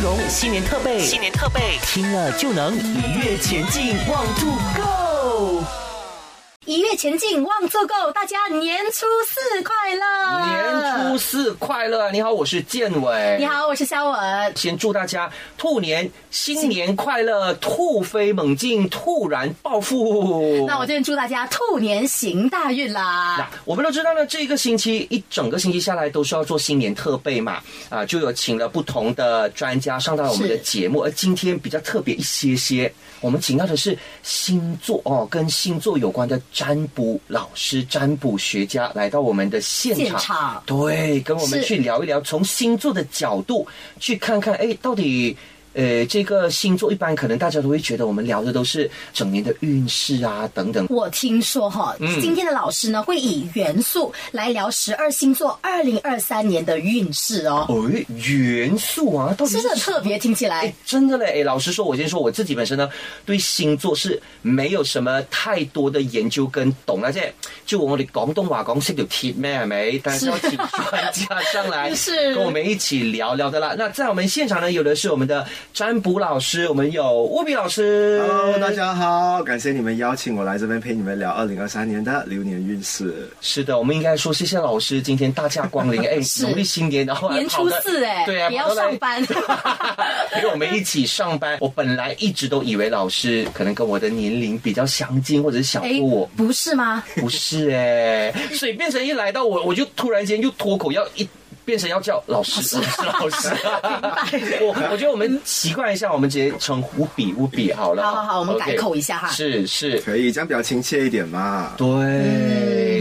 容新年特备，新年特备，听了就能一跃前进，Want to go。一跃前进，望做够，大家年初四快乐！年初四快乐！你好，我是建伟。你好，我是肖文。先祝大家兔年新年快乐，突飞猛进，突然暴富。那我就祝大家兔年行大运啦！那我们都知道呢，这个星期一整个星期下来都是要做新年特备嘛，啊，就有请了不同的专家上到我们的节目，而今天比较特别一些些，我们请到的是星座哦，跟星座有关的。占卜老师、占卜学家来到我们的现场，对，跟我们去聊一聊，从星座的角度去看看，哎，到底。呃，这个星座一般可能大家都会觉得我们聊的都是整年的运势啊等等。我听说哈，今天的老师呢会以元素来聊十二星座二零二三年的运势哦。哎，元素啊，到底是特别听起来真的嘞。哎，老实说，我先说我自己本身呢，对星座是没有什么太多的研究跟懂啊。这就我们广东话讲，是条铁咩？係咪？但是要请专家上来 是跟我们一起聊聊的啦。那在我们现场呢，有的是我们的。占卜老师，我们有乌比老师。Hello，大家好，感谢你们邀请我来这边陪你们聊二零二三年的流年运势。是的，我们应该说谢谢老师今天大驾光临，哎，农历新年，然后年初四，哎，对啊，也要上班，陪我们一起上班。我本来一直都以为老师可能跟我的年龄比较相近，或者是小过我，不是吗？不是哎，所以变成一来到我，我就突然间又脱口要一。变成要叫老师，老师，我我觉得我们习惯一下，我们直接称呼比乌比好了。好好好，我们改口一下哈。是是，可以这样比较亲切一点嘛？对，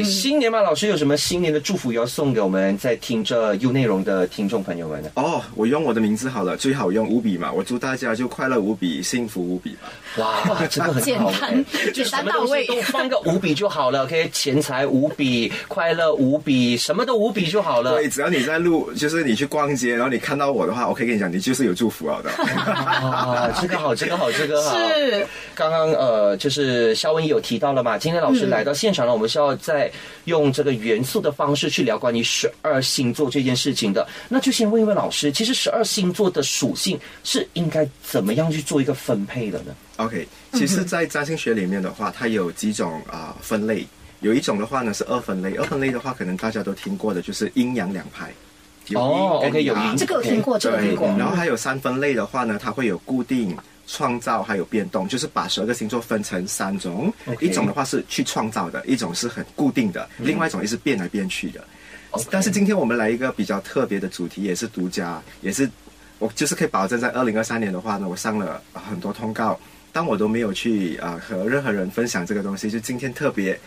新年嘛，老师有什么新年的祝福要送给我们在听着有内容的听众朋友们呢？哦，我用我的名字好了，最好用无比嘛。我祝大家就快乐无比，幸福无比吧。哇，真的很简单，就什么东西都放个无比就好了。OK，钱财无比，快乐无比，什么都无比就好了。对，只要你在。路就是你去逛街，然后你看到我的话，我可以跟你讲，你就是有祝福了的。啊，这个好，这个好，这个好。是刚刚呃，就是肖文也有提到了嘛，今天老师来到现场了，我们是要在用这个元素的方式去聊关于十二星座这件事情的。那就先问一问老师，其实十二星座的属性是应该怎么样去做一个分配的呢？OK，其实，在占星学里面的话，它有几种啊分类，有一种的话呢是二分类，二分类的话可能大家都听过的，就是阴阳两派。哦，OK，有这个有听过，这个听过。然后还有三分类的话呢，它会有固定、创造，还有变动，就是把十二个星座分成三种。一种的话是去创造的，一种是很固定的，另外一种也是变来变去的。但是今天我们来一个比较特别的主题，也是独家，也是我就是可以保证在二零二三年的话呢，我上了很多通告，但我都没有去啊和任何人分享这个东西，就今天特别。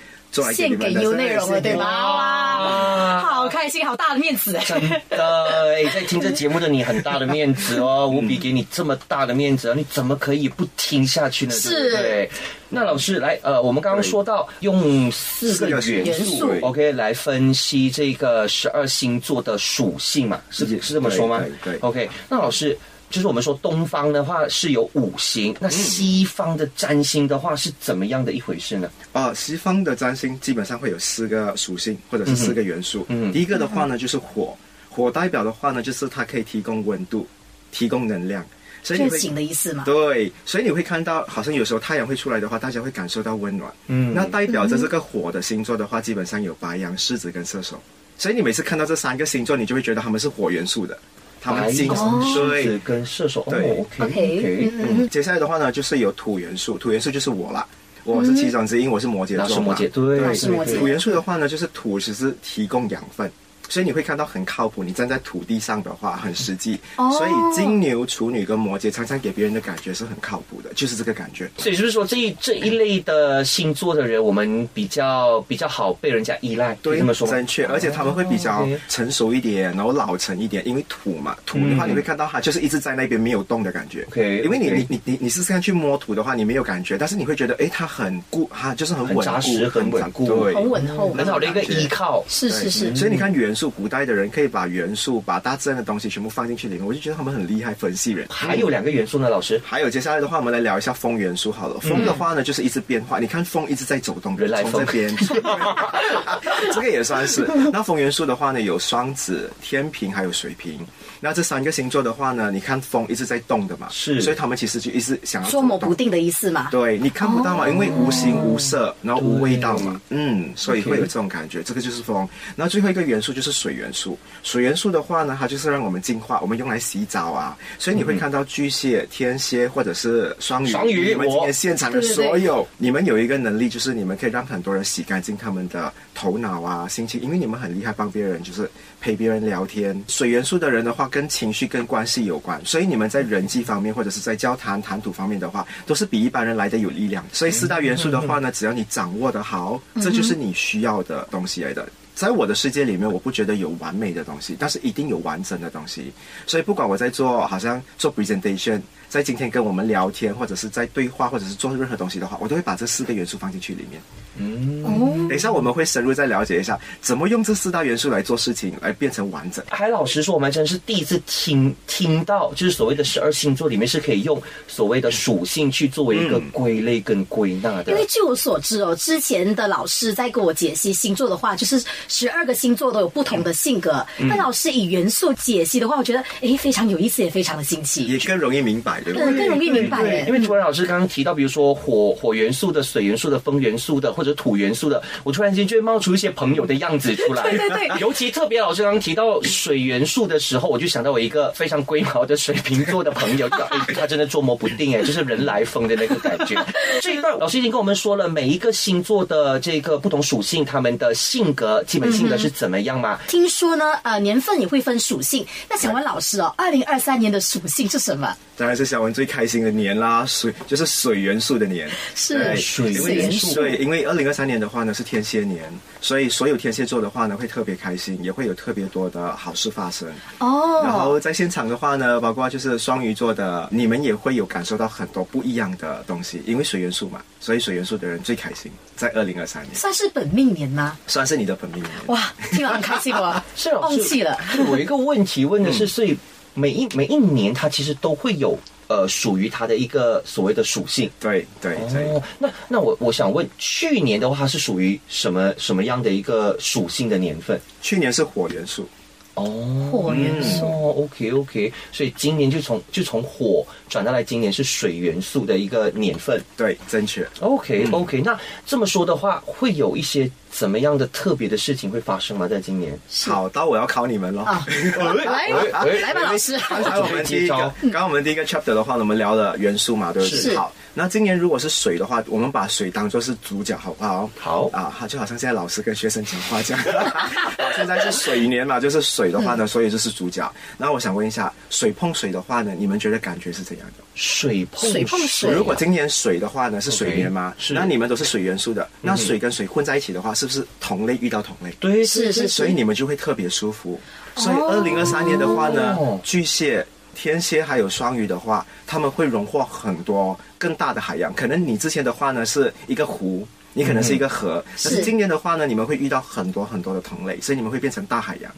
献给优内容了，对吗？哇，好开心，好大的面子！真的，哎，在听这节目的你，很大的面子哦，无比给你这么大的面子，你怎么可以不听下去呢？是，对。那老师来，呃，我们刚刚说到用四个元素，OK，来分析这个十二星座的属性嘛？是是这么说吗？对，OK。那老师。就是我们说东方的话是有五行，那西方的占星的话是怎么样的一回事呢？啊，西方的占星基本上会有四个属性或者是四个元素。嗯，第一个的话呢就是火，火代表的话呢就是它可以提供温度、提供能量，所以热情的意思吗？对，所以你会看到好像有时候太阳会出来的话，大家会感受到温暖。嗯，那代表着这个火的星座的话，基本上有白羊、狮子跟射手，所以你每次看到这三个星座，你就会觉得他们是火元素的。他们金水跟射手。对，OK，嗯，接下来的话呢，就是有土元素，土元素就是我啦，我是七长之一，我是摩羯座嘛，对，土元素的话呢，就是土只是提供养分。所以你会看到很靠谱，你站在土地上的话很实际。哦所以金牛、处女跟摩羯常常给别人的感觉是很靠谱的，就是这个感觉。所以就是说这一这一类的星座的人，我们比较比较好被人家依赖。对，这么说正确。而且他们会比较成熟一点，然后老成一点，因为土嘛，土的话你会看到它就是一直在那边没有动的感觉。OK，因为你你你你你试试看去摸土的话，你没有感觉，但是你会觉得哎，它很固，它就是很稳扎实、很稳固，对，很稳厚，很好的一个依靠。是是是。所以你看元。元素，古代的人可以把元素、把大自然的东西全部放进去里面，我就觉得他们很厉害，分析人。还有两个元素呢，老师。还有接下来的话，我们来聊一下风元素好了。风的话呢，就是一直变化。你看风一直在走动，人来从这边，这个也算是。那风元素的话呢，有双子、天平还有水瓶。那这三个星座的话呢，你看风一直在动的嘛，是所以他们其实就一直想要捉摸不定的意思嘛。对你看不到嘛，因为无形无色，然后无味道嘛，嗯，所以会有这种感觉。这个就是风。然后最后一个元素就是水元素。水元素的话呢，它就是让我们净化，我们用来洗澡啊。所以你会看到巨蟹、天蝎或者是双鱼，双鱼你们今天现场的对对对所有，你们有一个能力，就是你们可以让很多人洗干净他们的头脑啊、心情，因为你们很厉害，帮别人就是陪别人聊天。水元素的人的话，跟情绪跟关系有关，所以你们在人际方面或者是在交谈谈吐方面的话，都是比一般人来的有力量。所以四大元素的话呢，只要你掌握的好，这就是你需要的东西来的。在我的世界里面，我不觉得有完美的东西，但是一定有完整的东西。所以不管我在做，好像做 presentation，在今天跟我们聊天，或者是在对话，或者是做任何东西的话，我都会把这四个元素放进去里面。嗯，等一下我们会深入再了解一下，怎么用这四大元素来做事情，来变成完整。还老实说，我们真是第一次听听到，就是所谓的十二星座里面是可以用所谓的属性去作为一个归类跟归纳的因。为据我所知哦，之前的老师在给我解析星座的话，就是十二个星座都有不同的性格。嗯那老师以元素解析的话，我觉得诶非常有意思，也非常的新奇，也更容易明白，对不对，对？更容易明白对，因。为突然老师刚刚提到，比如说火火元素的、水元素的、风元素的，或者土元素的，我突然间就会冒出一些朋友的样子出来。对对对 尤其特别老师刚刚提到水元素的时候，我就想到我一个非常龟毛的水瓶座的朋友，他真的捉摸不定哎，就是人来疯的那个感觉。这一段老师已经跟我们说了每一个星座的这个不同属性，他们的性格基本性格是怎么样嘛？听说呢，呃，年份也会分属性。那小文老师哦，二零二三年的属性是什么？当然是小文最开心的年啦，水就是水元素的年，是水元素对，因为二零二三年的话呢是天蝎年，所以所有天蝎座的话呢会特别开心，也会有特别多的好事发生。哦然哦，后在现场的话呢，包括就是双鱼座的，你们也会有感受到很多不一样的东西，因为水元素嘛，所以水元素的人最开心，在二零二三年算是本命年吗？算是你的本命年。哇，听了很开心哦，是老师忘记了。我有一个问题问的是，所以每一每一年它其实都会有呃属于它的一个所谓的属性。对对对。哦，那那我我想问，去年的话它是属于什么什么样的一个属性的年份？去年是火元素，哦，火元素哦，OK OK，所以今年就从就从火转到来，今年是水元素的一个年份。对，正确。OK OK，、那这么说的话，会有一些怎么样的特别的事情会发生吗？在今年？好，到我要考你们了。啊，来吧来吧，老师。刚才我们第一个，刚刚我们第一个 chapter 的话呢，我们聊了元素嘛，对不对？好，那今年如果是水的话，我们把水当做是主角，好不好？好啊，就好像现在老师跟学生讲话这样。现在是水年嘛，就是水的话呢，所以就是主角。那我想问一下，水碰水的话呢，你们觉得感觉是怎样的？水碰水碰水如果今年水的话呢是水年嘛 OK，是那你们都是水元素的，那水跟水混在一起的话，是不是同类遇到同类？对是是所以你们就会特别舒服。所以二零二三年的话呢，哦巨蟹、天蝎还有双鱼的话，他们会荣获很多更大的海洋。可能你之前的话呢是一个湖。你可能是一个河，但是是今年的话呢，你们会遇到很多很多的同类，所以你们会变成大海洋。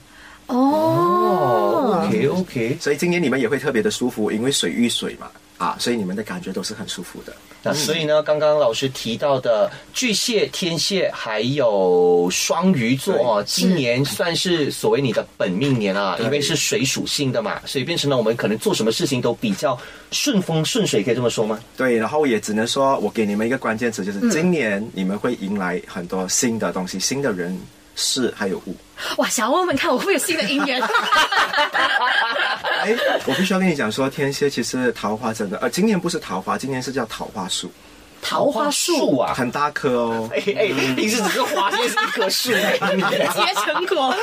哦哦，，OK OK，所以今年你们也会特别的舒服，因为水遇水嘛，啊，所以你们的感觉都是很舒服的。那所以呢，刚刚老师提到的巨蟹、天蝎还有双鱼座哦，今年算是所谓你的本命年啊，因为是水属性的嘛，所以变成了我们可能做什么事情都比较顺风顺水，可以这么说吗？对，然后也只能说，我给你们一个关键词，就是今年你们会迎来很多新的东西、新的人事还有物。哇，想要问问看，我会不会有新的姻缘？哎，我必须要跟你讲说，天蝎其实桃花真的，呃，今年不是桃花，今年是叫桃花树，桃花树啊，很大棵哦。哎哎，平时只是花，今天是一棵树哎，结成果。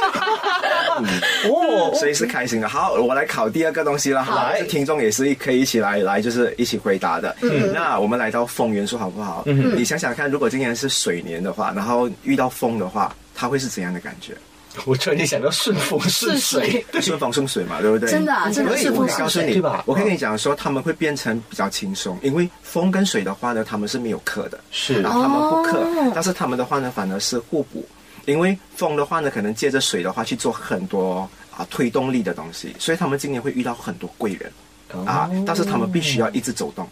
哦，所以是开心的。好，我来考第二个东西了。好这听众也是可以一起来来，就是一起回答的。嗯，那我们来到风元素好不好？嗯，你想想看，如果今年是水年的话，然后遇到风的话，它会是怎样的感觉？我突然间想到顺风顺水，顺风顺水嘛，对不对？真的啊真的所以顺风我告诉你，顺水对吧？我可以跟你讲说，他们会变成比较轻松，因为风跟水的话呢，他们是没有克的，是。啊，他们不克，哦。但是他们的话呢，反而是互补。因为风的话呢，可能借着水的话去做很多啊推动力的东西，所以他们今年会遇到很多贵人啊，但是他们必须要一直走动。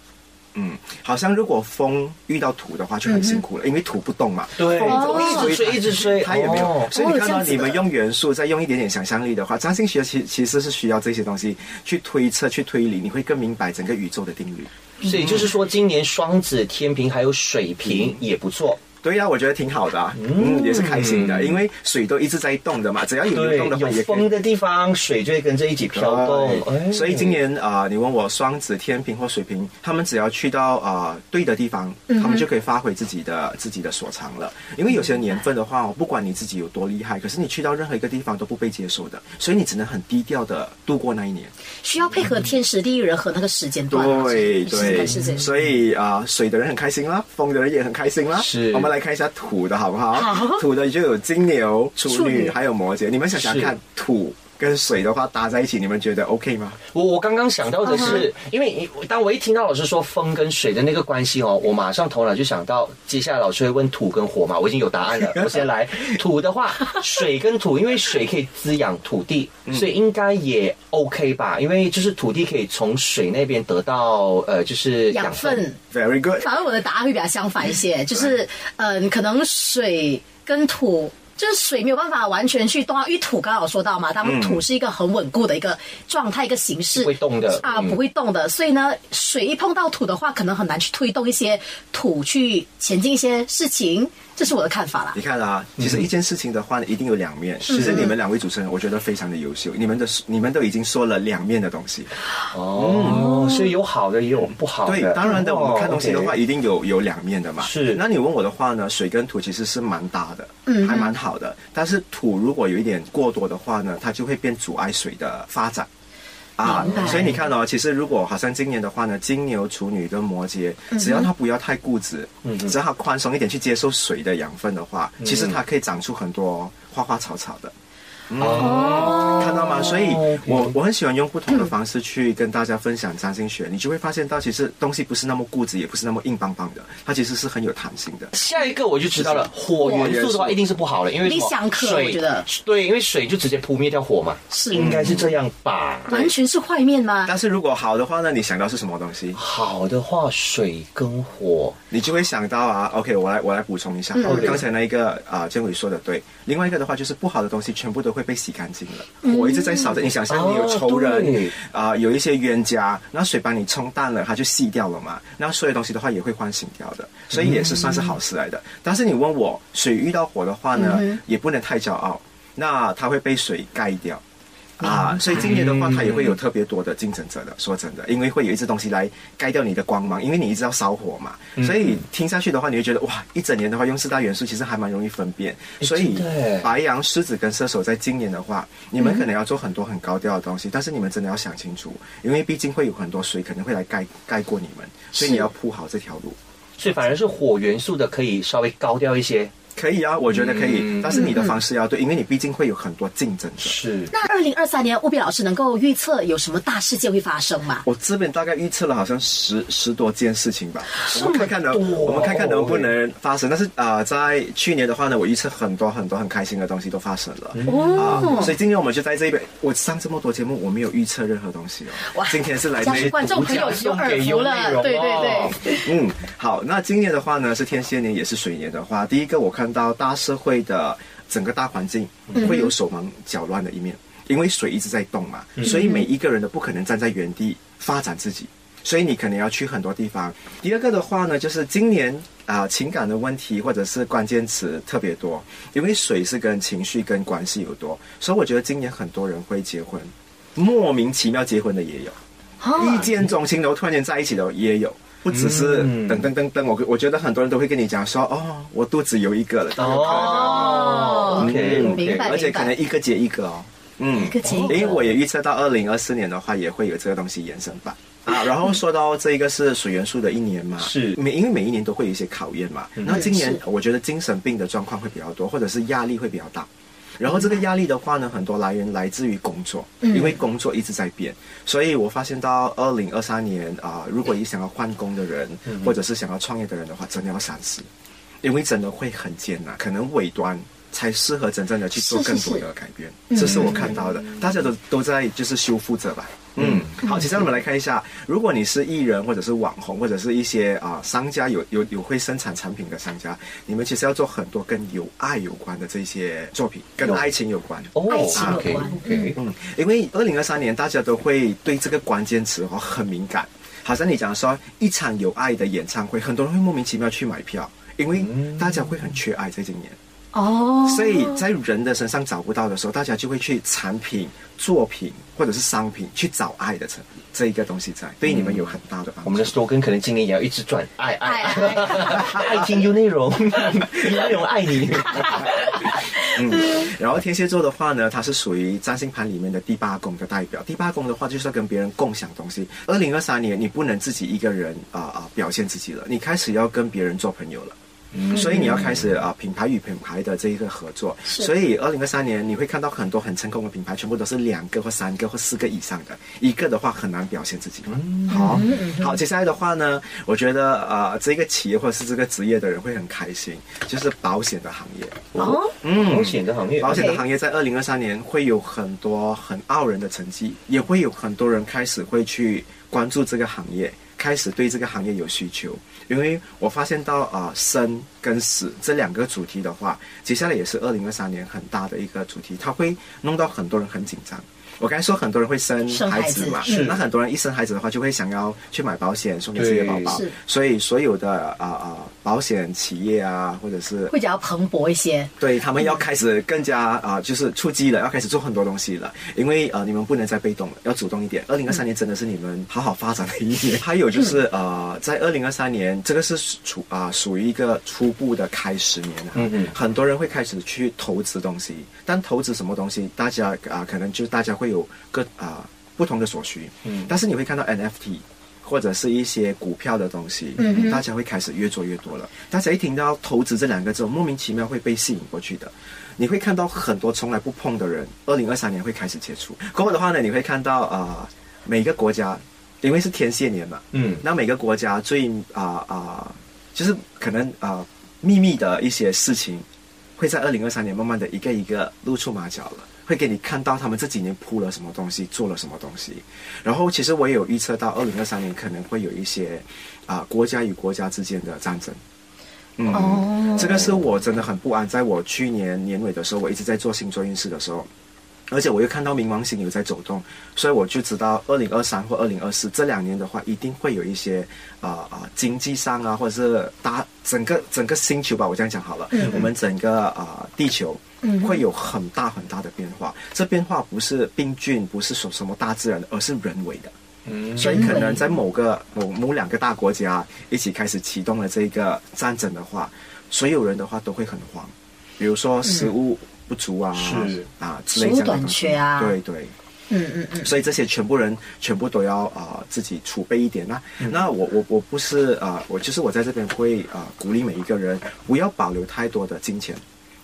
嗯，好像如果风遇到土的话就很辛苦了，因为土不动嘛。对，风一直吹一直吹，它也没有。哦所以你看到你们用元素，再用一点点想象力的话，占星学其其实是需要这些东西去推测、去推理，你会更明白整个宇宙的定律。所以就是说，今年双子、天平还有水瓶也不错。对呀、我觉得挺好的、啊，嗯，也是开心的，因为水都一直在动的嘛，只要有流动的，话，有也风的地方，水就会跟着一起飘动。哎所以今年啊、呃你问我双子、天平或水瓶，他们只要去到啊、呃对的地方，他们就可以发挥自己的自己的所长了。因为有些年份的话，不管你自己有多厉害，可是你去到任何一个地方都不被接受的，所以你只能很低调的度过那一年。需要配合天时地利人和那个时间段啊。对对，是这样。所以啊、水的人很开心啦，风的人也很开心啦。是我们来看一下土的好不好？好土的就有金牛、处女还有摩羯。你们想想看，土跟水的话搭在一起，你们觉得 OK 吗？我我刚刚想到的嗯是，因为你当我一听到老师说风跟水的那个关系哦，我马上头脑就想到，接下来老师会问土跟火嘛，我已经有答案了。我先来土的话，水跟土，因为水可以滋养土地，嗯所以应该也 OK 吧？因为就是土地可以从水那边得到呃，就是养分。Very good。反而我的答案会比较相反一些，就是嗯，可能水跟土。就是水没有办法完全去动啊，因为土刚刚有说到嘛，当土是一个很稳固的一个状态、一个形式，不会动的啊，嗯。不会动的。所以呢，水一碰到土的话，可能很难去推动一些土去前进一些事情，这是我的看法啦你。看啊，其实一件事情的话呢，一定有两面。其实你们两位主持人，我觉得非常的优秀，你们的你们都已经说了两面的东西。哦，所以有好的也有不好的。对，当然的，哦我们看东西的话，一定有有两面的嘛。是那你问我的话呢，水跟土其实是蛮搭的，嗯，还蛮好的。但是土如果有一点过多的话呢，它就会变阻碍水的发展。啊，所以你看哦，其实如果好像今年的话呢，金牛、处女跟摩羯，嗯只要他不要太固执，只要他宽松一点去接受水的养分的话，其实它可以长出很多花花草草的。哦，看到吗？所以哦我我很喜欢用不同的方式去跟大家分享占星学，你就会发现到其实东西不是那么固执，也不是那么硬邦邦的，它其实是很有弹性的。下一个我就知道了，火元素的话一定是不好的，因为什么？理想可水我觉得。对，因为水就直接扑灭掉火嘛，是。应该是这样吧？完全是坏面吗？但是如果好的话呢，你想到是什么东西？好的话，水跟火，你就会想到啊，OK，我来我来补充一下，嗯。刚才那一个啊，建伟说的对。另外一个的话就是不好的东西全部都会被洗干净了，火一直在烧着。你想象你有仇哦人对啊、有一些冤家，那水把你冲淡了，它就细掉了嘛。然后所有东西的话也会唤醒掉的，所以也是算是好事来的。但是你问我，水遇到火的话呢，也不能太骄傲，那它会被水盖掉。啊，所以今年的话，它也会有特别多的竞争者的。说真的，因为会有一只东西来盖掉你的光芒，因为你一直要烧火嘛。所以听下去的话，你会觉得哇，一整年的话用四大元素其实还蛮容易分辨。所以白羊、狮子跟射手在今年的话，你们可能要做很多很高调的东西，但是你们真的要想清楚，因为毕竟会有很多水可能会来盖盖过你们，所以你要铺好这条路。所以反而是火元素的可以稍微高调一些。可以啊，我觉得可以，嗯但是你的方式要对，因为你毕竟会有很多竞争者。是，那二零二三年，务必老师能够预测有什么大事件会发生吗？我这边大概预测了好像十十多件事情吧，我们看看能这么多我们看看能不能发生。但是啊、呃在去年的话呢，我预测很多很多很开心的东西都发生了。啊，哦，所以今天我们就在这边。我上这么多节目，我没有预测任何东西哦。哇今天是来家是这一观众朋友有耳福了，对对哦对。嗯，好，那今年的话呢是天蝎年，也是水年的话，第一个我看到大社会的整个大环境会有手忙脚乱的一面，因为水一直在动嘛，所以每一个人都不可能站在原地发展自己。所以你可能要去很多地方。第二个的话呢，就是今年啊、情感的问题或者是关键词特别多，因为水是跟情绪跟关系有多，所以我觉得今年很多人会结婚，莫名其妙结婚的也有。一见钟情，然后突然间在一起的也有，不只是嗯等等等等。我我觉得很多人都会跟你讲说，哦，我肚子有一个了，哦，OK 明 OK，白而且可能一个接一个哦。嗯，一个接一个因为我也预测到二零二四年的话，也会有这个东西延伸吧。啊，然后说到这一个是水元素的一年嘛，是每因为每一年都会有一些考验嘛。那今年我觉得精神病的状况会比较多，或者是压力会比较大。然后这个压力的话呢，很多来源来自于工作，因为工作一直在变，所以我发现到二零二三年啊、如果你想要换工的人，或者是想要创业的人的话，真的要三思，因为真的会很艰难，可能尾端才适合真正的去做更多的改变。这是我看到的，大家都都在就是修复着吧。嗯，好，接下来我们来看一下，如果你是艺人或者是网红或者是一些啊、商家有有有会生产产品的商家，你们其实要做很多跟有爱有关的这些作品，跟有爱情有关。哦爱情有 OK 关 OK，嗯，因为二零二三年大家都会对这个关键词哦很敏感，好像你讲说一场有爱的演唱会，很多人会莫名其妙去买票，因为大家会很缺爱在今年，哦，所以在人的身上找不到的时候，大家就会去产品、作品或者是商品去找爱的成这一个东西在，对你们有很大的帮助。我们的 slogan 可能今年也要一直转爱爱爱 爱情有内容，有内容爱你。嗯，然后天蝎座的话呢，它是属于占星盘里面的第八宫的代表。第八宫的话，就是要跟别人共享东西。二零二三年，你不能自己一个人啊啊、表现自己了，你开始要跟别人做朋友了。所以你要开始啊、品牌与品牌的这一个合作。所以二零二三年你会看到很多很成功的品牌，全部都是两个或三个或四个以上的，一个的话很难表现自己。好，好，接下来的话呢，我觉得呃，这个企业或者是这个职业的人会很开心，就是保险的行业。哦，嗯，保险的行业，保险的行业在二零二三年会有很多很傲人的成绩，也会有很多人开始会去关注这个行业，开始对这个行业有需求。因为我发现到啊、生跟死这两个主题的话，接下来也是二零二三年很大的一个主题，它会弄到很多人很紧张。我刚才说很多人会生生孩子嘛，是那很多人一生孩子的话，就会想要去买保险送给自己的宝宝是，所以所有的啊啊、保险企业啊，或者是会比较蓬勃一些。对他们要开始更加啊、就是出击了，要开始做很多东西了。因为呃，你们不能再被动了，要主动一点。二零二三年真的是你们好好发展的一年。还有就是呃，在二零二三年，这个是属啊、属于一个初步的开始年啊。嗯嗯很多人会开始去投资东西，但投资什么东西，大家啊、可能就大家会有各啊、不同的所需。嗯但是你会看到 NFT。或者是一些股票的东西，嗯大家会开始越做越多了。大家一听到投资这两个字，莫名其妙会被吸引过去的。你会看到很多从来不碰的人，二零二三年会开始接触。过后的话呢，你会看到啊、呃每个国家，因为是天蝎年嘛，嗯那每个国家最啊啊、就是可能啊、秘密的一些事情，会在二零二三年慢慢的一个一个露出马脚了。会给你看到他们这几年铺了什么东西，做了什么东西。然后，其实我也有预测到，二零二三年可能会有一些啊、国家与国家之间的战争。嗯，哦这个是我真的很不安。在我去年年尾的时候，我一直在做星座运势的时候，而且我又看到冥王星有在走动，所以我就知道二零二三或二零二四这两年的话，一定会有一些啊啊、经济上啊，或者是大整个整个星球吧，我这样讲好了，我们整个啊、地球。会有很大很大的变化，这变化不是病菌，不是说什么大自然的，而是人为的。嗯。所以可能在某个某某两个大国家一起开始启动了这个战争的话，所有人的话都会很慌，比如说食物不足啊，是啊之类这样的食物短东西缺啊对对。嗯嗯嗯，所以这些全部人全部都要啊、呃自己储备一点那、那我我我不是啊、呃我就是我在这边会啊、呃鼓励每一个人不要保留太多的金钱。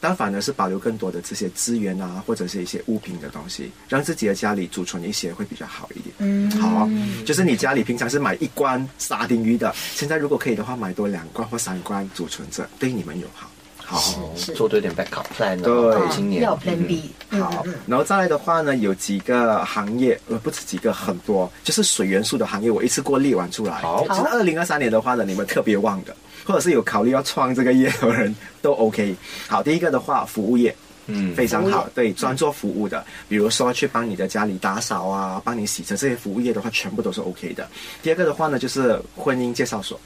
但反而是保留更多的这些资源啊，或者是一些物品的东西，让自己的家里储存一些会比较好一点。嗯好，就是你家里平常是买一罐沙丁鱼的，现在如果可以的话，买多两罐或三罐储存着，对你们有好。好，是做多一点 backup plan 对了。今年要有 Plan B，嗯好然后再来的话呢，有几个行业，呃，不止几个，很多，就是水元素的行业，我一次过列完出来。好其实二零二三年的话呢，你们特别旺的，或者是有考虑要创这个业的人都 OK。好，第一个的话，服务业。嗯非常好对，专做服务的，比如说去帮你的家里打扫啊，帮你洗车这些服务业的话，全部都是 OK 的。第二个的话呢，就是婚姻介绍所，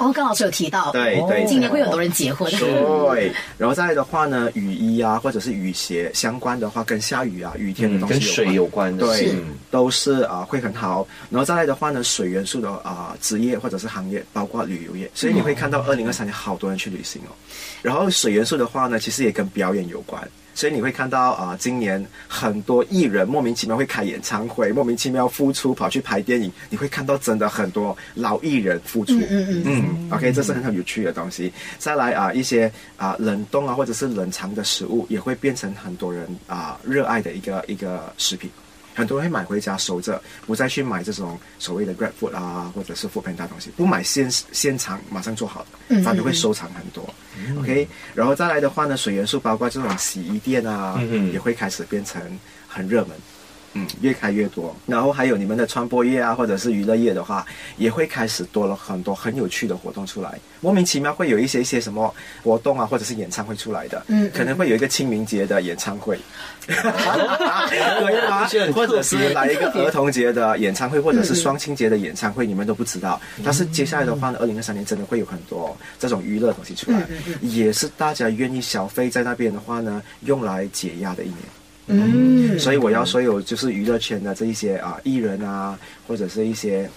哦，刚老师有提到，对对，今年会有很多人结婚，对，然后再来的话呢，雨衣啊，或者是雨鞋相关的话，跟下雨啊、雨天的嗯，东西跟水有关的，对是，都是啊、会很好。然后再来的话呢，水元素的啊、职业或者是行业，包括旅游业，所以你会看到二零二三年好多人去旅行哦。然后水元素的话呢，其实也跟表演有关。所以你会看到啊、今年很多艺人莫名其妙会开演唱会，莫名其妙复出跑去拍电影，你会看到真的很多老艺人复出。嗯嗯嗯嗯，OK，这是很很有趣的东西。再来啊，一些啊冷冻啊或者是冷藏的食物，也会变成很多人啊热爱的一个一个食品。很多人会买回家收着，不再去买这种所谓的 Grab Food 啊，或者是 Food Panda 东西，不买现现场马上做好的，嗯反而会收藏很多。OK，然后再来的话呢，水元素包括这种洗衣店啊，也会开始变成很热门。嗯，越开越多，然后还有你们的传播业啊，或者是娱乐业的话，也会开始多了很多很有趣的活动出来。莫名其妙会有一些一些什么活动啊，或者是演唱会出来的，嗯可能会有一个清明节的演唱会，对吗一些很？特别或者是来一个儿童节的演唱会，或者是双亲节的演唱会，你们都不知道。但是接下来的话呢，二零二三年真的会有很多这种娱乐东西出来，也是大家愿意消费在那边的话呢，用来解压的一年。嗯，所以我要所有就是娱乐圈的这一些啊艺人啊，或者是一些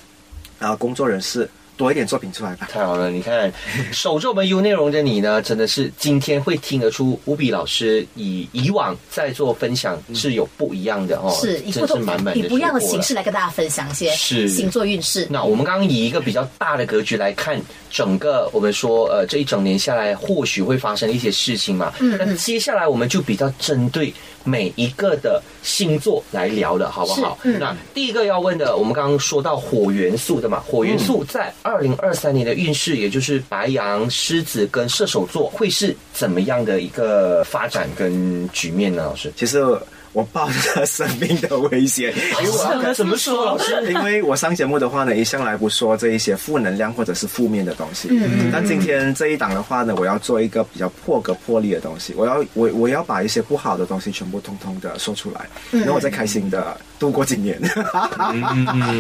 啊工作人士，多一点作品出来吧。太好了，你看，守着我们 U 内容的你呢，真的是今天会听得出吴比老师以以往在做分享是有不一样的哦，是以真不同是满满以不一样的形式来跟大家分享一些是星座运势。那我们刚刚以一个比较大的格局来看整个，我们说呃这一整年下来，或许会发生一些事情嘛。嗯那接下来我们就比较针对每一个的星座来聊了，好不好？嗯那第一个要问的，我们刚刚说到火元素的嘛，火元素在二零二三年的运势，也就是白羊、狮子跟射手座，会是怎么样的一个发展跟局面呢？老师？其实我抱着生命的危险，因为我要怎么说，老师？因为我上节目的话呢，一向来不说这一些负能量或者是负面的东西。嗯但今天这一档的话呢，我要做一个比较破格破例的东西，我要我我要把一些不好的东西全部通通的说出来，然后我再开心的度过今年。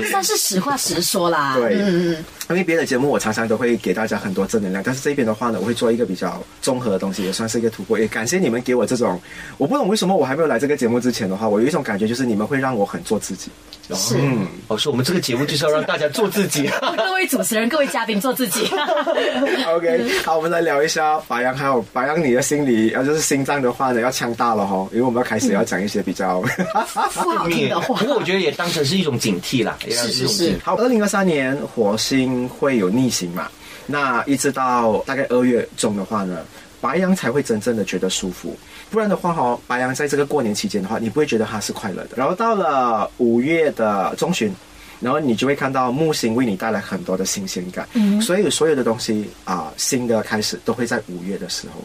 算是实话实说啦。对嗯嗯因为别的节目我常常都会给大家很多正能量，但是这边的话呢，我会做一个比较综合的东西，也算是一个突破。也感谢你们给我这种，我不懂为什么我还没有来这个节目之前的话，我有一种感觉就是你们会让我很做自己。是。嗯，老师，我们这个节目就是要让大家做自己。各位主持人、各位嘉宾，做自己。OK，好，我们来聊一下白羊，还有白羊，你的心理，啊，就是心脏的话呢，要强大了哈，因为我们要开始要讲一些比较。不好听的话不，过我觉得也当成是一种警惕啦，也当成是是。好，二零二三年火星会有逆行嘛？那一直到大概二月中的话呢，白羊才会真正的觉得舒服。不然的话哈、白羊在这个过年期间的话，你不会觉得它是快乐的。然后到了五月的中旬，然后你就会看到木星为你带来很多的新鲜感。嗯，所以所有的东西啊、新的开始都会在五月的时候。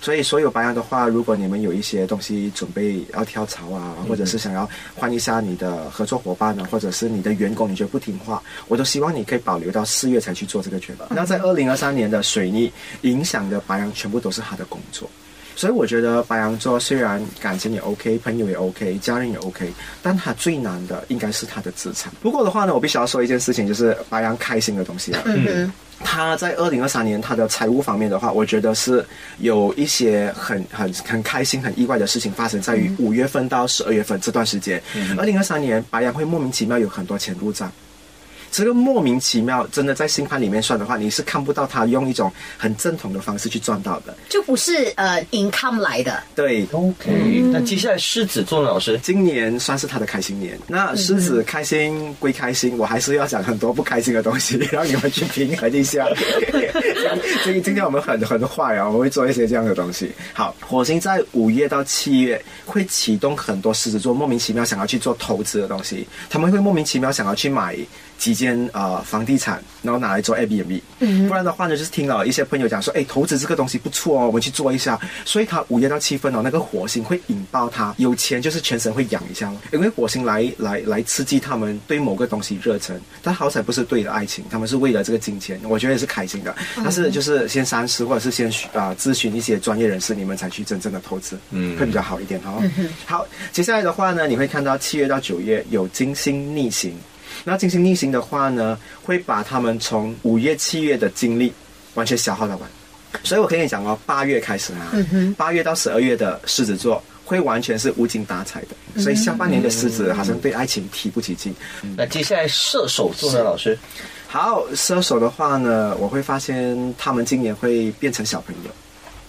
所以，所有白羊的话，如果你们有一些东西准备要跳槽啊，或者是想要换一下你的合作伙伴呢，或者是你的员工，你觉得不听话，我都希望你可以保留到四月才去做这个决定。那在二零二三年的水逆影响的白羊，全部都是他的工作。所以我觉得白羊座虽然感情也 OK，朋友也 OK，家人也 OK，但他最难的应该是他的资产。不过的话呢，我必须要说一件事情，就是白羊开心的东西啊。嗯哼，他在二零二三年他的财务方面的话，我觉得是有一些很很很开心、很意外的事情发生在于五月份到十二月份这段时间。二零二三年白羊会莫名其妙有很多钱入账。这个莫名其妙，真的在星盘里面算的话，你是看不到他用一种很正统的方式去赚到的。就不是呃 income 来的。对，OK，那接下来狮子座呢，老师？今年算是他的开心年。那狮子开心归开心，我还是要讲很多不开心的东西，让你们去平衡一下。今今天我们很很坏啊，我们会做一些这样的东西。好，火星在五月到七月会启动很多狮子座莫名其妙想要去做投资的东西，他们会莫名其妙想要去买几间呃房地产，然后拿来做 Airbnb。不然的话呢，就是听了一些朋友讲说，哎，投资这个东西不错哦，我们去做一下。所以他五月到七分哦，那个火星会引爆他有钱，就是全身会痒一下咯，因为火星来来来刺激他们对某个东西热忱。但好彩不是对的爱情，他们是为了这个金钱，我觉得也是开心的。但是就是先三思，或者是先啊、咨询一些专业人士，你们才去真正的投资，嗯，会比较好一点哈、哦。好，接下来的话呢，你会看到七月到九月有金星逆行。那金星逆行的话呢，会把他们从五月、七月的精力完全消耗到完。所以我跟你讲哦，八月开始啊，八、月到十二月的狮子座会完全是无精打采的，所以下半年的狮子好像对爱情提不起劲。那接下来射手座呢，老师？好，射手的话呢，我会发现他们今年会变成小朋友。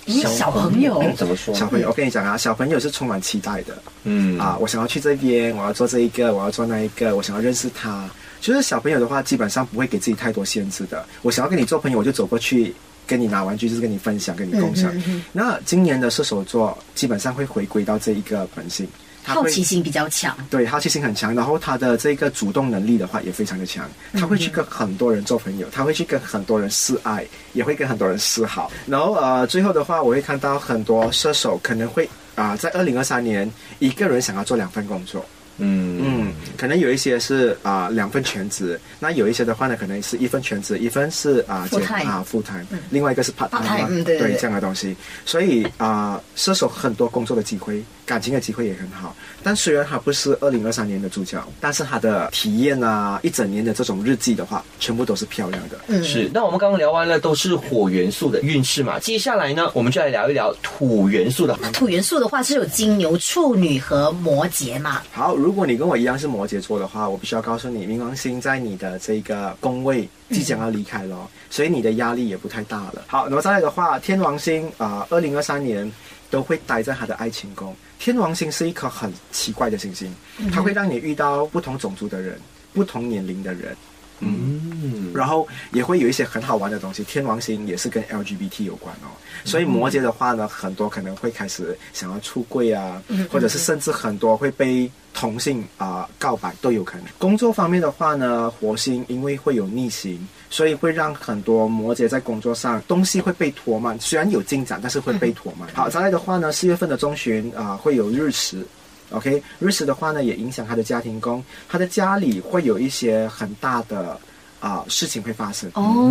咦，小朋友，怎么说？小朋友，我跟你讲啊，小朋友是充满期待的。嗯啊，我想要去这边，我要做这一个，我要做那一个，我想要认识他。就是小朋友的话，基本上不会给自己太多限制的。我想要跟你做朋友，我就走过去跟你拿玩具，就是跟你分享，跟你共享。那今年的射手座基本上会回归到这一个本性，好奇心比较强。对，好奇心很强，然后他的这个主动能力的话也非常的强，他会去跟很多人做朋友，他会去跟很多人示爱，也会跟很多人示好。然后呃，最后的话，我会看到很多射手可能会啊、在二零二三年一个人想要做两份工作。嗯嗯，可能有一些是啊、两份全职，那有一些的话呢，可能是一份全职，一份是啊 time 啊 full time，、另外一个是 part 嗯对这样的东西。所以啊、射手很多工作的机会，感情的机会也很好。但虽然他不是二零二三年的主角，但是他的体验啊，一整年的这种日记的话，全部都是漂亮的。嗯，是，那我们刚刚聊完了都是火元素的运势嘛，接下来呢，我们就来聊一聊土元素的。土元素的话是有金牛、处女和摩羯嘛。好，如果你跟我一样是摩羯座的话，我必须要告诉你，冥王星在你的这个宫位即将要离开了，所以你的压力也不太大了。好，那么再来的话，天王星啊，二零二三年都会待在他的爱情宫。天王星是一颗很奇怪的行星，它会让你遇到不同种族的人、不同年龄的人。嗯，然后也会有一些很好玩的东西。天王星也是跟 LGBT 有关哦，所以摩羯的话呢，很多可能会开始想要出柜啊，或者是甚至很多会被同性啊、告白都有可能。工作方面的话呢，火星因为会有逆行，所以会让很多摩羯在工作上东西会被拖慢，虽然有进展，但是会被拖慢。好，再来的话呢，四月份的中旬啊、会有日食。OK，瑞士的话呢，也影响他的家庭宫，他的家里会有一些很大的啊、事情会发生。哦，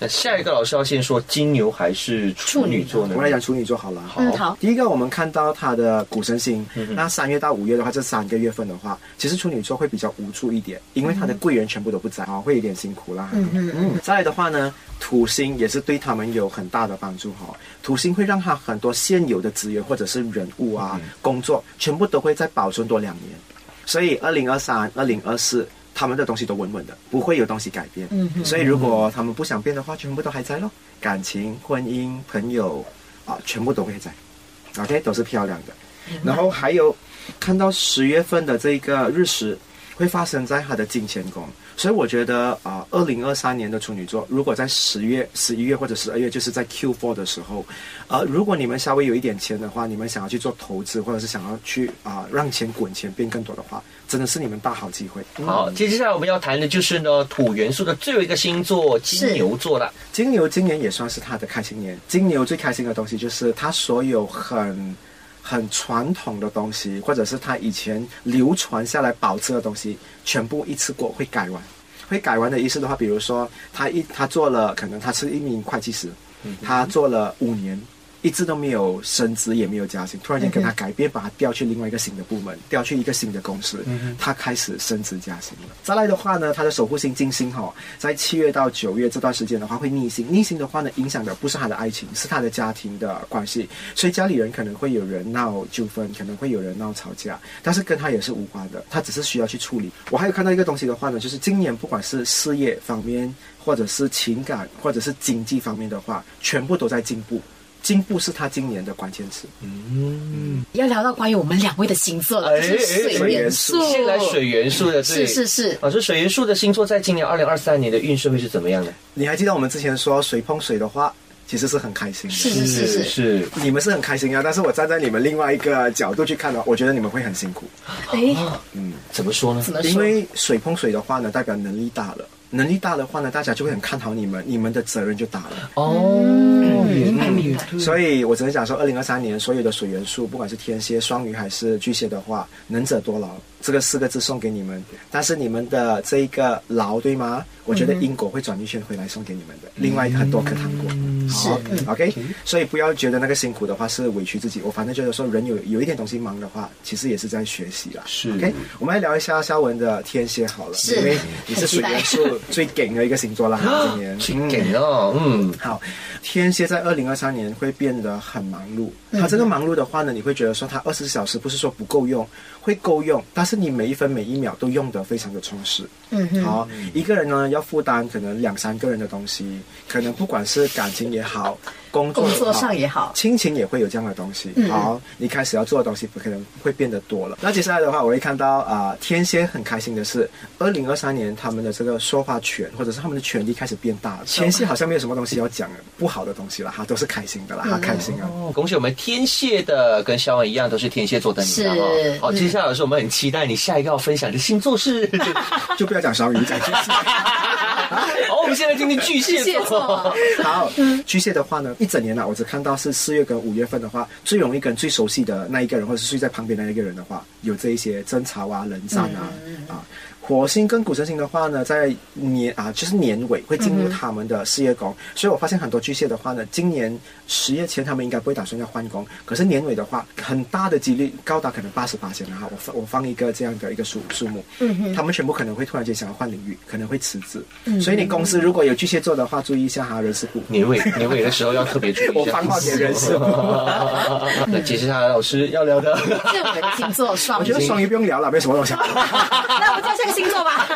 那下一个老师要先说金牛还是处女座呢我？来讲处女座好了。好嗯，好，第一个，我们看到他的谷神星，那三月到五月的话，这三个月份的话，其实处女座会比较无助一点，因为他的贵人全部都不在啊，会有点辛苦啦。嗯嗯嗯，再来的话呢，土星也是对他们有很大的帮助哈。土星会让他很多现有的资源或者是人物啊、工作，全部都会再保存多两年。所以二零二三、二零二四，他们的东西都稳稳的，不会有东西改变。所以如果他们不想变的话，全部都还在咯，感情、婚姻、朋友啊，全部都会在。OK，都是漂亮的。然后还有看到十月份的这个日食会发生在他的金钱宫，所以我觉得啊，二零二三年的处女座，如果在十月、十一月或者十二月，就是在 Q4 的时候，呃，如果你们稍微有一点钱的话，你们想要去做投资，或者是想要去啊、让钱滚钱变更多的话，真的是你们大好机会。好，接下来我们要谈的就是呢土元素的最后一个星座金牛座了。金牛今年也算是他的开心年。金牛最开心的东西就是他所有很很传统的东西，或者是他以前流传下来保持的东西，全部一次过会改完。会改完的意思的话，比如说他一他做了，可能他是一名会计师，他做了五年。一直都没有升职，也没有加薪，突然间跟他改变，把他调去另外一个新的部门，调去一个新的公司，他开始升职加薪了。再来的话呢，他的守护星金星哈、在七月到九月这段时间的话会逆行，逆行的话呢，影响的不是他的爱情，是他的家庭的关系，所以家里人可能会有人闹纠纷，可能会有人闹吵架，但是跟他也是无关的，他只是需要去处理。我还有看到一个东西的话呢，就是今年不管是事业方面，或者是情感，或者是经济方面的话，全部都在进步。进步是他今年的关键词。嗯要聊到关于我们两位的星座了，哎就是水元素。先来水元素的，对是是是，老师，水元素的星座在今年二零二三年的运势会是怎么样的？你还记得我们之前说水碰水的话，其实是很开心的。是是是是是，你们是很开心啊，但是我站在你们另外一个角度去看的话，我觉得你们会很辛苦。哎，嗯怎么说呢？怎么说？因为水碰水的话呢，代表能力大了。能力大的话呢，大家就会很看好你们，你们的责任就大了。哦，明白明白。所以我只能讲说，二零二三年所有的水元素，不管是天蝎、双鱼还是巨蟹的话，能者多劳这个四个字送给你们。但是你们的这一个劳，对吗？我觉得因果会转一圈回来送给你们的。另外很多颗糖果，好，OK。所以不要觉得那个辛苦的话是委屈自己。我反正觉得说，人有有一点东西忙的话，其实也是在学习啦。是 OK。我们来聊一下肖文的天蝎好了，因为你是水元素最顶的一个星座啦，今年去给哦，嗯，好，天蝎在二零二三年会变得很忙碌。他这个忙碌的话呢，你会觉得说他二十四小时不是说不够用，会够用，但是你每一分每一秒都用得非常的充实。嗯，好，一个人呢要负担可能两三个人的东西，可能不管是感情也好，工作工作上也好，亲情也会有这样的东西。嗯好，你开始要做的东西可能会变得多了。那接下来的话，我会看到啊、天蝎很开心的是，二零二三年他们的这个说话权或者是他们的权利开始变大了。天蝎好像没有什么东西要讲，不好的东西了，哈，都是开心的啦，哈开心啊。哦，恭喜我们天蝎的跟肖恩一样，都是天蝎座的你是好，嗯接下来是我们很期待你下一个要分享的星座是。就不要讲双鱼，讲巨蟹。好，我们现在听听巨蟹座座。好，巨蟹的话呢，一整年呢、我只看到是四月跟五月份的话，最容易跟最熟悉的那一个人，或者是睡在旁边的那一个人的话，有这一些争吵啊、冷战啊、啊。火星跟谷神星的话呢，在年啊，就是年尾会进入他们的事业宫，所以我发现很多巨蟹的话呢，今年十月前他们应该不会打算要换工，可是年尾的话，很大的几率高达可能八十八千哈，我放我放一个这样的一个数数目，嗯他们全部可能会突然间想要换领域，可能会辞职，所以你公司如果有巨蟹座的话，注意一下哈，人事部。年尾年尾的时候要特别注意一下。我放话给人事部。那接下来老师要聊的，最美的星座双我觉。得双鱼不用聊了，没什么东西。那我们跳下个星座吧。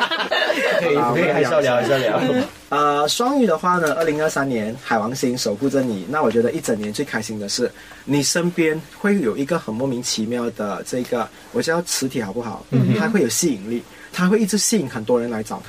可以可以还是要聊还是要聊。呃，双鱼的话呢，二零二三年海王星守护着你，那我觉得一整年最开心的是，你身边会有一个很莫名其妙的这个，我叫磁铁好不好？嗯，它会有吸引力，它会一直吸引很多人来找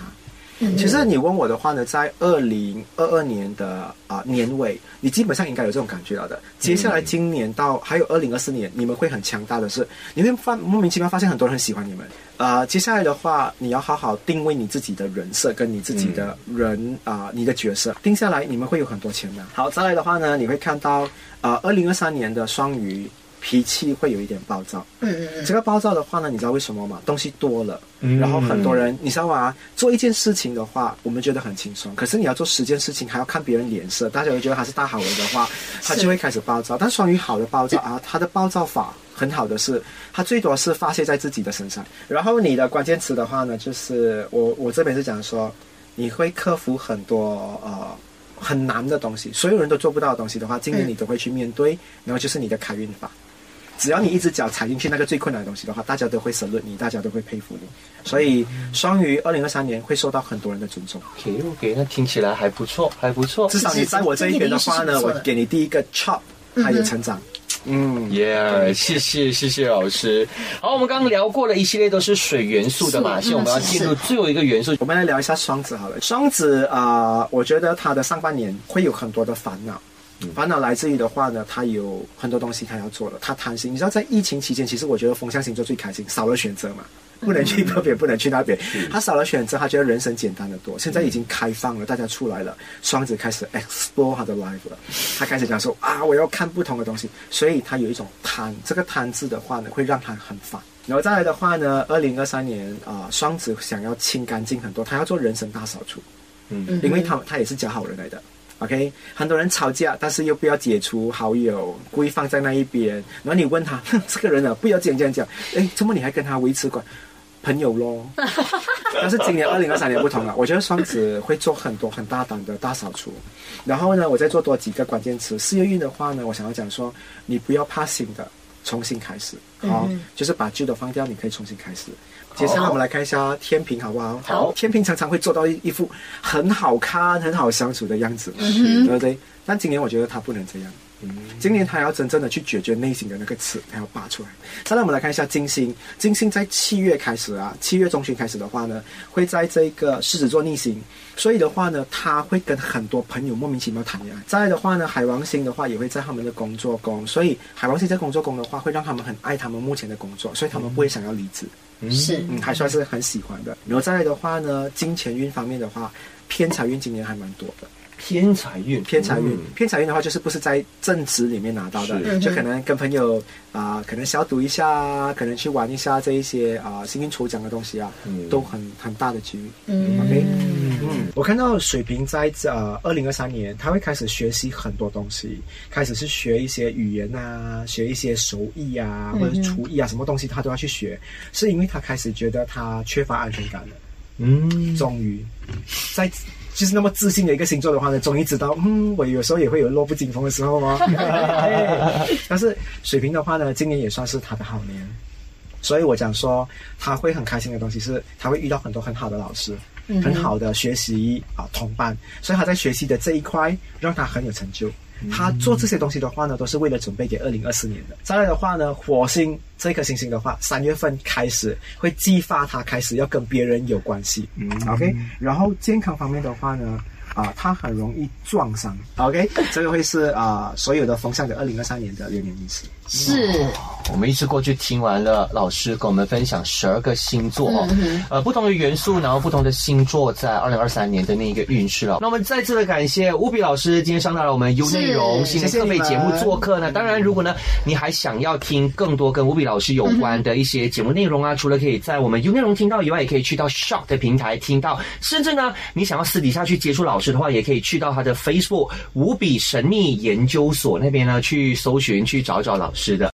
它。其实你问我的话呢，在二零二二年的啊、年尾，你基本上应该有这种感觉了的。接下来今年到还有二零二四年，你们会很强大的是，你会发莫名其妙发现很多人很喜欢你们。啊，接下来的话，你要好好定位你自己的人设跟你自己的人啊、你的角色定下来，你们会有很多钱的。好，再来的话呢，你会看到啊，二零二三年的双鱼脾气会有一点暴躁。嗯嗯嗯，这个暴躁的话呢，你知道为什么吗？东西多了，嗯然后很多人，你知道吗？做一件事情的话，我们觉得很轻松，可是你要做十件事情，还要看别人脸色，大家会觉得他是大好人的话，他就会开始暴躁。但双鱼好的暴躁啊，他的暴躁法很好的是，他最多是发泄在自己的身上。然后你的关键词的话呢，就是我我这边是讲说，你会克服很多呃。很难的东西，所有人都做不到的东西的话，今年你都会去面对，然后就是你的开运法。只要你一只脚踩进去那个最困难的东西的话，大家都会 salute 你，大家都会佩服你。所以双鱼二零二三年会受到很多人的尊重。OK OK，那听起来还不错，还不错。至少你在我这一边的话呢，我给你第一个 chop，还有成长。嗯，耶谢谢谢谢老师。好，我们刚刚聊过了一系列都是水元素的嘛，是现在我们要进入最后一个元素。我们来聊一下双子好了。双子啊、呃我觉得他的上半年会有很多的烦恼。烦恼来自于的话呢，他有很多东西他要做了，他贪心。你知道，在疫情期间，其实我觉得风象星座最开心，少了选择嘛，不能去这边，不能去那边。他少了选择，他觉得人生简单的多。现在已经开放了，大家出来了，双子开始 explore 他的 life 了，他开始讲说啊，我要看不同的东西，所以他有一种贪。这个贪字的话呢，会让他很烦。然后再来的话呢，二零二三年啊、双子想要清干净很多，他要做人生大扫除。嗯因为他他也是假好人来的。OK，很多人吵架，但是又不要解除好友，故意放在那一边。然后你问他，哼 这个人呢，不要这样这样讲。哎，怎么你还跟他维持关朋友咯？但是今年二零二三年不同了，我觉得双子会做很多很大胆的大扫除。然后呢，我再做多几个关键词。事业运的话呢，我想要讲说，你不要怕新的，重新开始。好，就是把旧的放掉，你可以重新开始。接下来我们来看一下天平，好不好？好天平常常会做到一一副很好看、很好相处的样子，对不对？但今年我觉得他不能这样。嗯今年他要真正的去解决内心的那个刺，他要拔出来。再来，我们来看一下金星。金星在七月开始啊，七月中旬开始的话呢，会在这个狮子座逆行，所以的话呢，他会跟很多朋友莫名其妙谈恋爱。再来的话呢，海王星的话也会在他们的工作宫，所以海王星在工作宫的话，会让他们很爱他们目前的工作，所以他们不会想要离职。是嗯，还算是很喜欢的。然后再来的话呢，金钱运方面的话，偏财运今年还蛮多的。偏财运，偏财运嗯，偏财运的话，就是不是在正职里面拿到的，就可能跟朋友啊、可能小赌一下啊，可能去玩一下这一些啊、幸运抽奖的东西啊，嗯。都很很大的机遇。嗯。OK，嗯，我看到水瓶在呃二零二三年，他会开始学习很多东西，开始是学一些语言啊，学一些手艺啊，或者厨艺啊，什么东西他都要去学，是因为他开始觉得他缺乏安全感了。嗯，终于。在就是那么自信的一个星座的话呢，终于知道，嗯，我有时候也会有弱不禁风的时候哦。但是水瓶的话呢，今年也算是他的好年，所以我讲说他会很开心的东西是，他会遇到很多很好的老师，很好的学习啊同伴，所以他在学习的这一块让他很有成就。他做这些东西的话呢，都是为了准备给二零二四年的。再来的话呢，火星这颗行星的话，三月份开始会激发他开始要跟别人有关系。嗯，OK。然后健康方面的话呢？啊，他很容易撞伤。OK，这个会是啊，所有的风向的二零二三年的流年运势。是，我们一次过去听完了老师跟我们分享十二个星座哦，呃，不同的元素，然后不同的星座在二零二三年的那一个运势了。那我们再次的感谢乌比老师今天上到了我们优内容新的特备节目做客呢。当然，如果呢你还想要听更多跟乌比老师有关的一些节目内容啊，除了可以在我们优内容听到以外，也可以去到 Shock 的平台听到，甚至呢你想要私底下去接触老师的话，也可以去到他的 Facebook 无比神秘研究所那边呢去搜寻去找找老。是的。